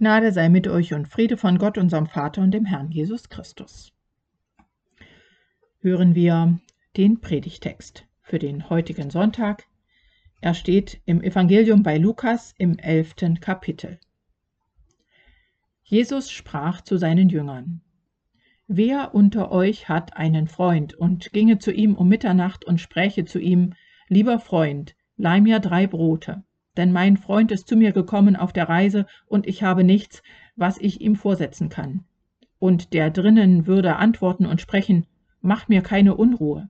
Gnade sei mit euch und Friede von Gott, unserem Vater und dem Herrn Jesus Christus. Hören wir den Predigtext für den heutigen Sonntag. Er steht im Evangelium bei Lukas im elften Kapitel. Jesus sprach zu seinen Jüngern. Wer unter euch hat einen Freund und ginge zu ihm um Mitternacht und spräche zu ihm, lieber Freund, leih mir drei Brote, denn mein Freund ist zu mir gekommen auf der Reise und ich habe nichts, was ich ihm vorsetzen kann. Und der drinnen würde antworten und sprechen, mach mir keine Unruhe.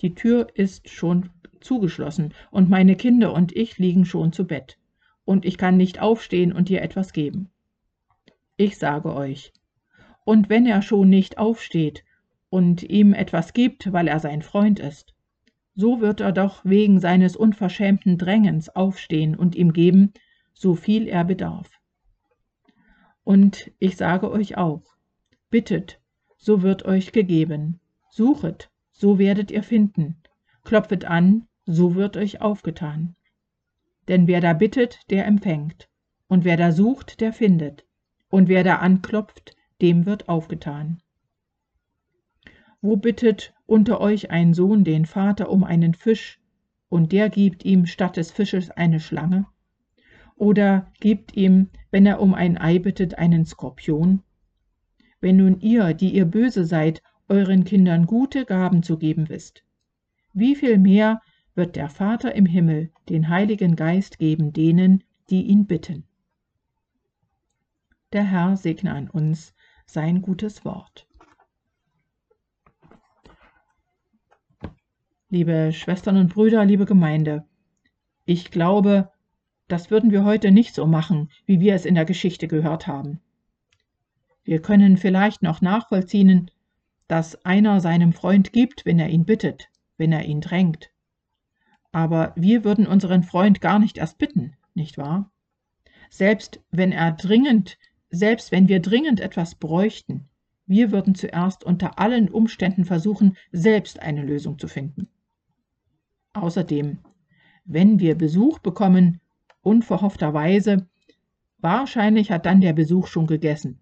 Die Tür ist schon zugeschlossen und meine Kinder und ich liegen schon zu Bett, und ich kann nicht aufstehen und dir etwas geben. Ich sage euch, und wenn er schon nicht aufsteht und ihm etwas gibt, weil er sein Freund ist, so wird er doch wegen seines unverschämten Drängens aufstehen und ihm geben, so viel er bedarf. Und ich sage euch auch, bittet, so wird euch gegeben, suchet, so werdet ihr finden, klopfet an, so wird euch aufgetan. Denn wer da bittet, der empfängt, und wer da sucht, der findet, und wer da anklopft, dem wird aufgetan. Wo bittet unter euch ein Sohn den Vater um einen Fisch, und der gibt ihm statt des Fisches eine Schlange? Oder gibt ihm, wenn er um ein Ei bittet, einen Skorpion? Wenn nun ihr, die ihr böse seid, euren Kindern gute Gaben zu geben wisst, wie viel mehr wird der Vater im Himmel den Heiligen Geist geben denen, die ihn bitten. Der Herr segne an uns sein gutes Wort. Liebe Schwestern und Brüder, liebe Gemeinde. Ich glaube, das würden wir heute nicht so machen, wie wir es in der Geschichte gehört haben. Wir können vielleicht noch nachvollziehen, dass einer seinem Freund gibt, wenn er ihn bittet, wenn er ihn drängt. Aber wir würden unseren Freund gar nicht erst bitten, nicht wahr? Selbst wenn er dringend, selbst wenn wir dringend etwas bräuchten, wir würden zuerst unter allen Umständen versuchen, selbst eine Lösung zu finden. Außerdem, wenn wir Besuch bekommen, unverhoffterweise, wahrscheinlich hat dann der Besuch schon gegessen,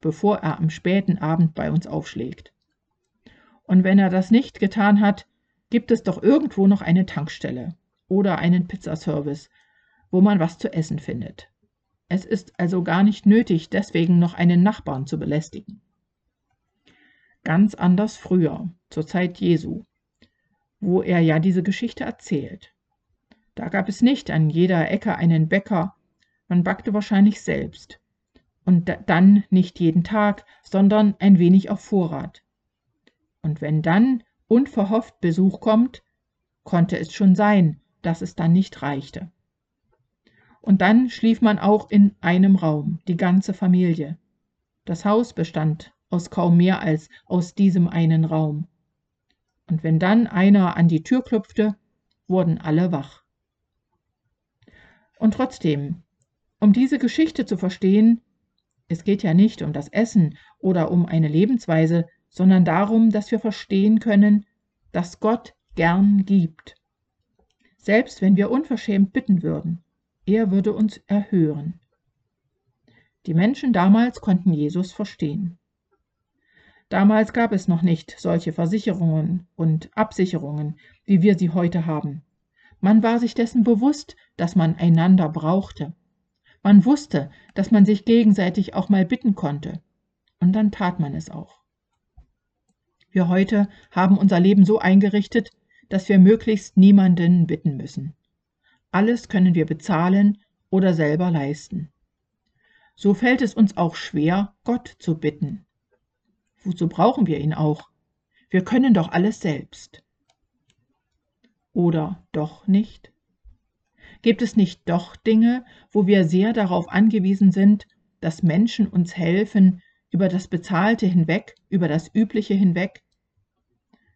bevor er am späten Abend bei uns aufschlägt. Und wenn er das nicht getan hat, gibt es doch irgendwo noch eine Tankstelle oder einen Pizzaservice, wo man was zu essen findet. Es ist also gar nicht nötig, deswegen noch einen Nachbarn zu belästigen. Ganz anders früher, zur Zeit Jesu wo er ja diese Geschichte erzählt. Da gab es nicht an jeder Ecke einen Bäcker, man backte wahrscheinlich selbst. Und dann nicht jeden Tag, sondern ein wenig auf Vorrat. Und wenn dann unverhofft Besuch kommt, konnte es schon sein, dass es dann nicht reichte. Und dann schlief man auch in einem Raum, die ganze Familie. Das Haus bestand aus kaum mehr als aus diesem einen Raum und wenn dann einer an die Tür klopfte, wurden alle wach. Und trotzdem, um diese Geschichte zu verstehen, es geht ja nicht um das Essen oder um eine Lebensweise, sondern darum, dass wir verstehen können, dass Gott gern gibt. Selbst wenn wir unverschämt bitten würden, er würde uns erhören. Die Menschen damals konnten Jesus verstehen. Damals gab es noch nicht solche Versicherungen und Absicherungen, wie wir sie heute haben. Man war sich dessen bewusst, dass man einander brauchte. Man wusste, dass man sich gegenseitig auch mal bitten konnte. Und dann tat man es auch. Wir heute haben unser Leben so eingerichtet, dass wir möglichst niemanden bitten müssen. Alles können wir bezahlen oder selber leisten. So fällt es uns auch schwer, Gott zu bitten. Wozu brauchen wir ihn auch? Wir können doch alles selbst. Oder doch nicht? Gibt es nicht doch Dinge, wo wir sehr darauf angewiesen sind, dass Menschen uns helfen, über das Bezahlte hinweg, über das Übliche hinweg?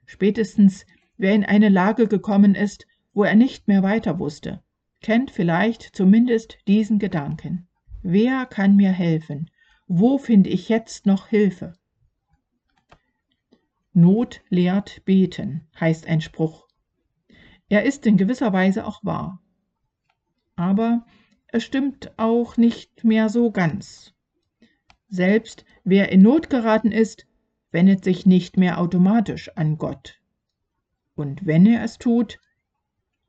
Spätestens, wer in eine Lage gekommen ist, wo er nicht mehr weiter wusste, kennt vielleicht zumindest diesen Gedanken. Wer kann mir helfen? Wo finde ich jetzt noch Hilfe? Not lehrt beten, heißt ein Spruch. Er ist in gewisser Weise auch wahr. Aber es stimmt auch nicht mehr so ganz. Selbst wer in Not geraten ist, wendet sich nicht mehr automatisch an Gott. Und wenn er es tut,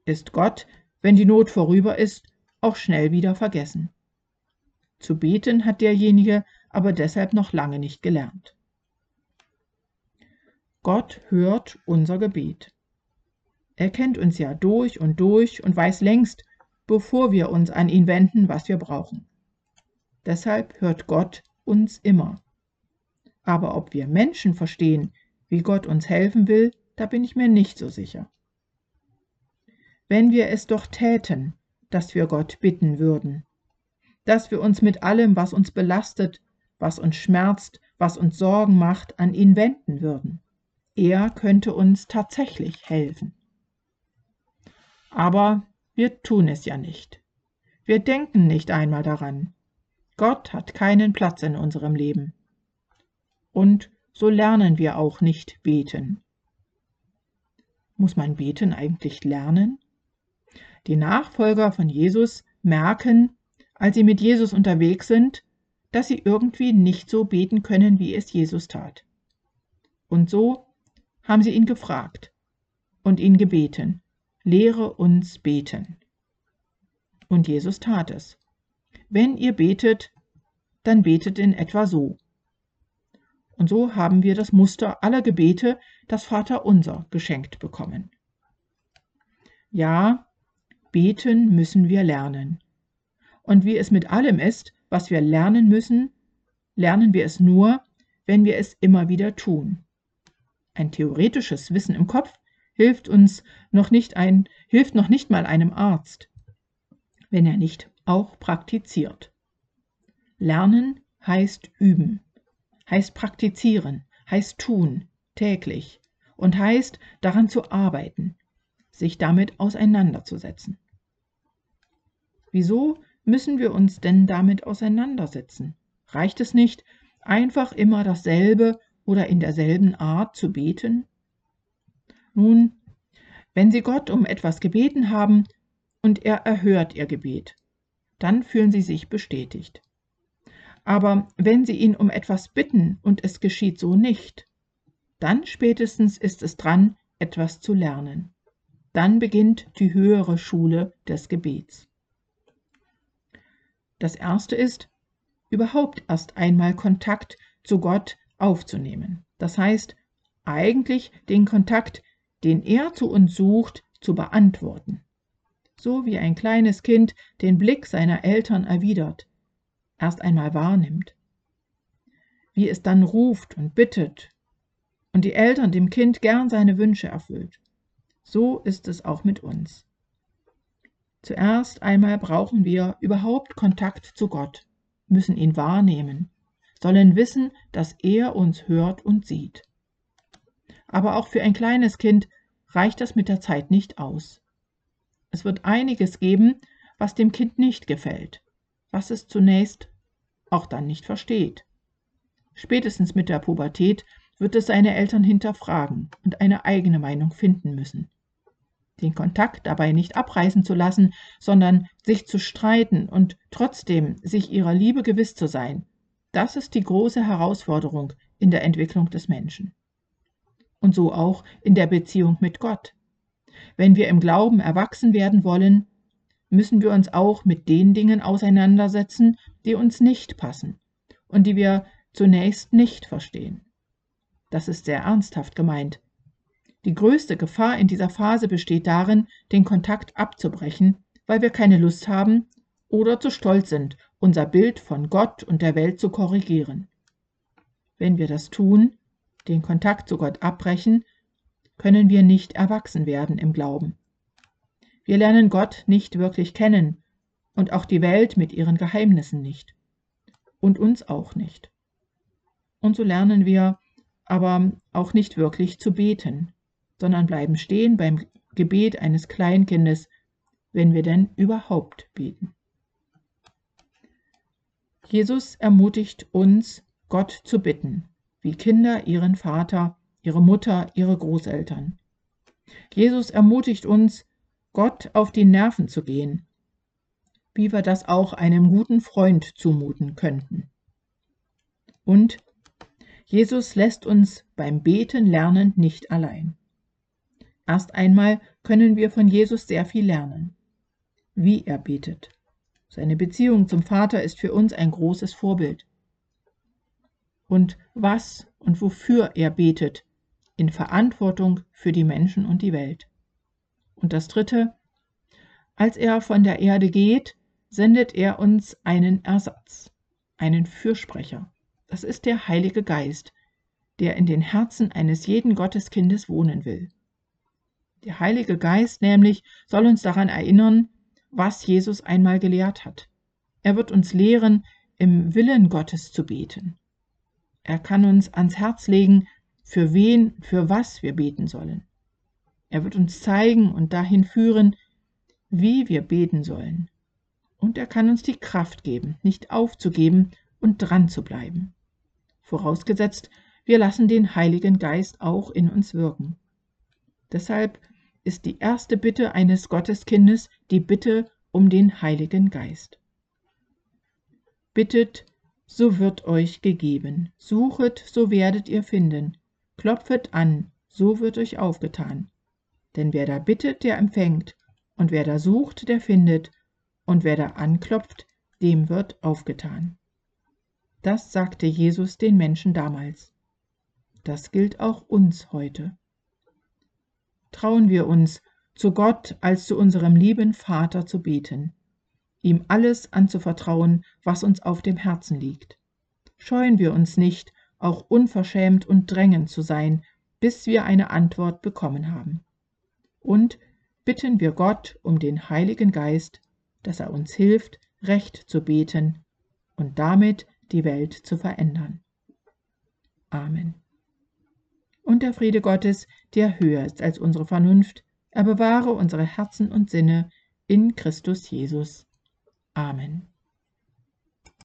ist Gott, wenn die Not vorüber ist, auch schnell wieder vergessen. Zu beten hat derjenige aber deshalb noch lange nicht gelernt. Gott hört unser Gebet. Er kennt uns ja durch und durch und weiß längst, bevor wir uns an ihn wenden, was wir brauchen. Deshalb hört Gott uns immer. Aber ob wir Menschen verstehen, wie Gott uns helfen will, da bin ich mir nicht so sicher. Wenn wir es doch täten, dass wir Gott bitten würden, dass wir uns mit allem, was uns belastet, was uns schmerzt, was uns Sorgen macht, an ihn wenden würden. Er könnte uns tatsächlich helfen. Aber wir tun es ja nicht. Wir denken nicht einmal daran. Gott hat keinen Platz in unserem Leben. Und so lernen wir auch nicht beten. Muss man beten eigentlich lernen? Die Nachfolger von Jesus merken, als sie mit Jesus unterwegs sind, dass sie irgendwie nicht so beten können, wie es Jesus tat. Und so haben sie ihn gefragt und ihn gebeten, lehre uns beten. Und Jesus tat es. Wenn ihr betet, dann betet in etwa so. Und so haben wir das Muster aller Gebete, das Vaterunser, geschenkt bekommen. Ja, beten müssen wir lernen. Und wie es mit allem ist, was wir lernen müssen, lernen wir es nur, wenn wir es immer wieder tun. Ein theoretisches Wissen im Kopf hilft uns noch nicht ein, hilft noch nicht mal einem Arzt, wenn er nicht auch praktiziert. Lernen heißt üben, heißt praktizieren, heißt tun, täglich und heißt daran zu arbeiten, sich damit auseinanderzusetzen. Wieso müssen wir uns denn damit auseinandersetzen? Reicht es nicht, einfach immer dasselbe oder in derselben Art zu beten? Nun, wenn Sie Gott um etwas gebeten haben und er erhört Ihr Gebet, dann fühlen Sie sich bestätigt. Aber wenn Sie ihn um etwas bitten und es geschieht so nicht, dann spätestens ist es dran, etwas zu lernen. Dann beginnt die höhere Schule des Gebets. Das erste ist, überhaupt erst einmal Kontakt zu Gott aufzunehmen. Das heißt, eigentlich den Kontakt den er zu uns sucht, zu beantworten. So wie ein kleines Kind den Blick seiner Eltern erwidert, erst einmal wahrnimmt. Wie es dann ruft und bittet und die Eltern dem Kind gern seine Wünsche erfüllt. So ist es auch mit uns. Zuerst einmal brauchen wir überhaupt Kontakt zu Gott, müssen ihn wahrnehmen, sollen wissen, dass er uns hört und sieht. Aber auch für ein kleines Kind reicht das mit der Zeit nicht aus. Es wird einiges geben, was dem Kind nicht gefällt, was es zunächst auch dann nicht versteht. Spätestens mit der Pubertät wird es seine Eltern hinterfragen und eine eigene Meinung finden müssen. Den Kontakt dabei nicht abreißen zu lassen, sondern sich zu streiten und trotzdem sich ihrer Liebe gewiss zu sein, das ist die große Herausforderung in der Entwicklung des Menschen und so auch in der Beziehung mit Gott. Wenn wir im Glauben erwachsen werden wollen, müssen wir uns auch mit den Dingen auseinandersetzen, die uns nicht passen und die wir zunächst nicht verstehen. Das ist sehr ernsthaft gemeint. Die größte Gefahr in dieser Phase besteht darin, den Kontakt abzubrechen, weil wir keine Lust haben oder zu stolz sind, unser Bild von Gott und der Welt zu korrigieren. Wenn wir das tun, den Kontakt zu Gott abbrechen, können wir nicht erwachsen werden im Glauben. Wir lernen Gott nicht wirklich kennen und auch die Welt mit ihren Geheimnissen nicht und uns auch nicht. Und so lernen wir aber auch nicht wirklich zu beten, sondern bleiben stehen beim Gebet eines Kleinkindes, wenn wir denn überhaupt beten. Jesus ermutigt uns, Gott zu bitten, wie Kinder ihren Vater, ihre Mutter, ihre Großeltern. Jesus ermutigt uns, Gott auf die Nerven zu gehen, wie wir das auch einem guten Freund zumuten könnten. Und Jesus lässt uns beim Beten lernen nicht allein. Erst einmal können wir von Jesus sehr viel lernen, wie er betet. Seine Beziehung zum Vater ist für uns ein großes Vorbild. Und was und wofür er betet, in Verantwortung für die Menschen und die Welt. Und das Dritte, als er von der Erde geht, sendet er uns einen Ersatz, einen Fürsprecher. Das ist der Heilige Geist, der in den Herzen eines jeden Gotteskindes wohnen will. Der Heilige Geist nämlich soll uns daran erinnern, was Jesus einmal gelehrt hat. Er wird uns lehren, im Willen Gottes zu beten. Er kann uns ans Herz legen, für wen, für was wir beten sollen. Er wird uns zeigen und dahin führen, wie wir beten sollen. Und er kann uns die Kraft geben, nicht aufzugeben und dran zu bleiben. Vorausgesetzt, wir lassen den Heiligen Geist auch in uns wirken. Deshalb ist die erste Bitte eines Gotteskindes die Bitte um den Heiligen Geist. Bittet, so wird euch gegeben, suchet, so werdet ihr finden, klopfet an, so wird euch aufgetan. Denn wer da bittet, der empfängt, und wer da sucht, der findet, und wer da anklopft, dem wird aufgetan. Das sagte Jesus den Menschen damals. Das gilt auch uns heute. Trauen wir uns, zu Gott als zu unserem lieben Vater zu beten, ihm alles anzuvertrauen, was uns auf dem Herzen liegt. Scheuen wir uns nicht, auch unverschämt und drängend zu sein, bis wir eine Antwort bekommen haben. Und bitten wir Gott um den Heiligen Geist, dass er uns hilft, recht zu beten und damit die Welt zu verändern. Amen. Und der Friede Gottes, der höher ist als unsere Vernunft, er bewahre unsere Herzen und Sinne in Christus Jesus. Amen.